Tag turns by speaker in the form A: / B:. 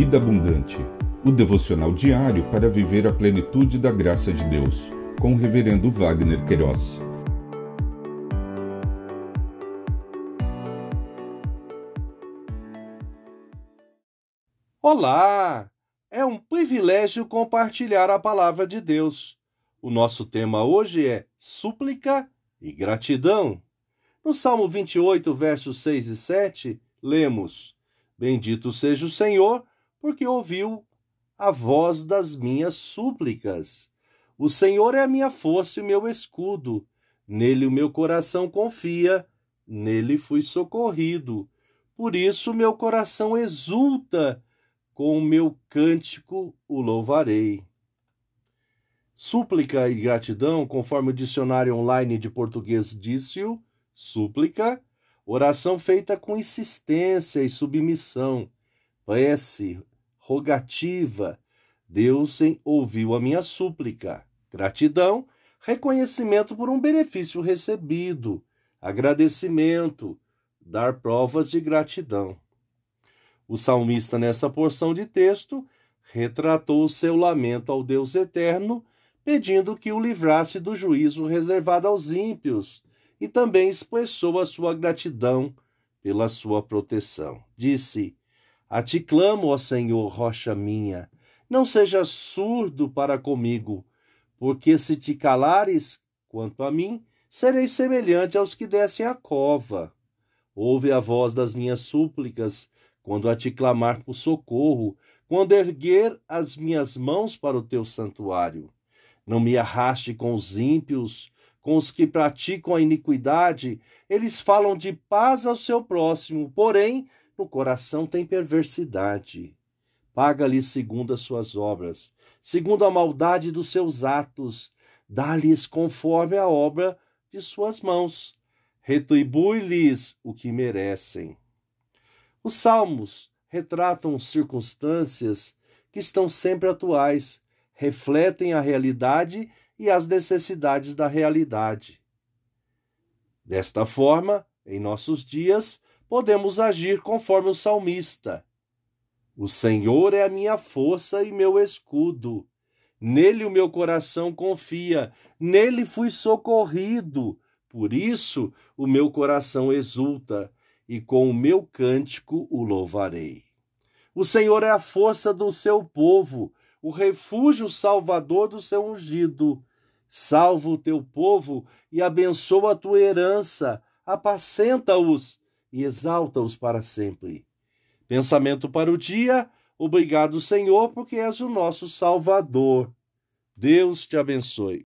A: Vida Abundante, o devocional diário para viver a plenitude da graça de Deus, com o Reverendo Wagner Queiroz.
B: Olá! É um privilégio compartilhar a palavra de Deus. O nosso tema hoje é súplica e gratidão. No Salmo 28, versos 6 e 7, lemos: Bendito seja o Senhor, porque ouviu a voz das minhas súplicas. O Senhor é a minha força e o meu escudo. Nele o meu coração confia, nele fui socorrido. Por isso meu coração exulta, com o meu cântico o louvarei. Súplica e gratidão, conforme o dicionário online de português disse-o, súplica oração feita com insistência e submissão, prece, rogativa. Deus ouviu a minha súplica. Gratidão, reconhecimento por um benefício recebido, agradecimento, dar provas de gratidão. O salmista, nessa porção de texto, retratou o seu lamento ao Deus eterno, pedindo que o livrasse do juízo reservado aos ímpios e também expressou a sua gratidão pela sua proteção. Disse: A ti clamo, ó Senhor, rocha minha, não sejas surdo para comigo, porque se te calares quanto a mim, serei semelhante aos que descem a cova. Ouve a voz das minhas súplicas, quando a te clamar por socorro, quando erguer as minhas mãos para o teu santuário. Não me arraste com os ímpios, com os que praticam a iniquidade, eles falam de paz ao seu próximo, porém no coração tem perversidade. Paga-lhes segundo as suas obras, segundo a maldade dos seus atos, dá-lhes conforme a obra de suas mãos. Retribui-lhes o que merecem. Os salmos retratam circunstâncias que estão sempre atuais, refletem a realidade e as necessidades da realidade. Desta forma, em nossos dias, podemos agir conforme o salmista. O Senhor é a minha força e meu escudo. Nele o meu coração confia, nele fui socorrido. Por isso o meu coração exulta, e com o meu cântico o louvarei. O Senhor é a força do seu povo, o refúgio salvador do seu ungido salva o teu povo e abençoa a tua herança, apacenta-os e exalta-os para sempre. Pensamento para o dia. Obrigado, Senhor, porque és o nosso Salvador. Deus te abençoe.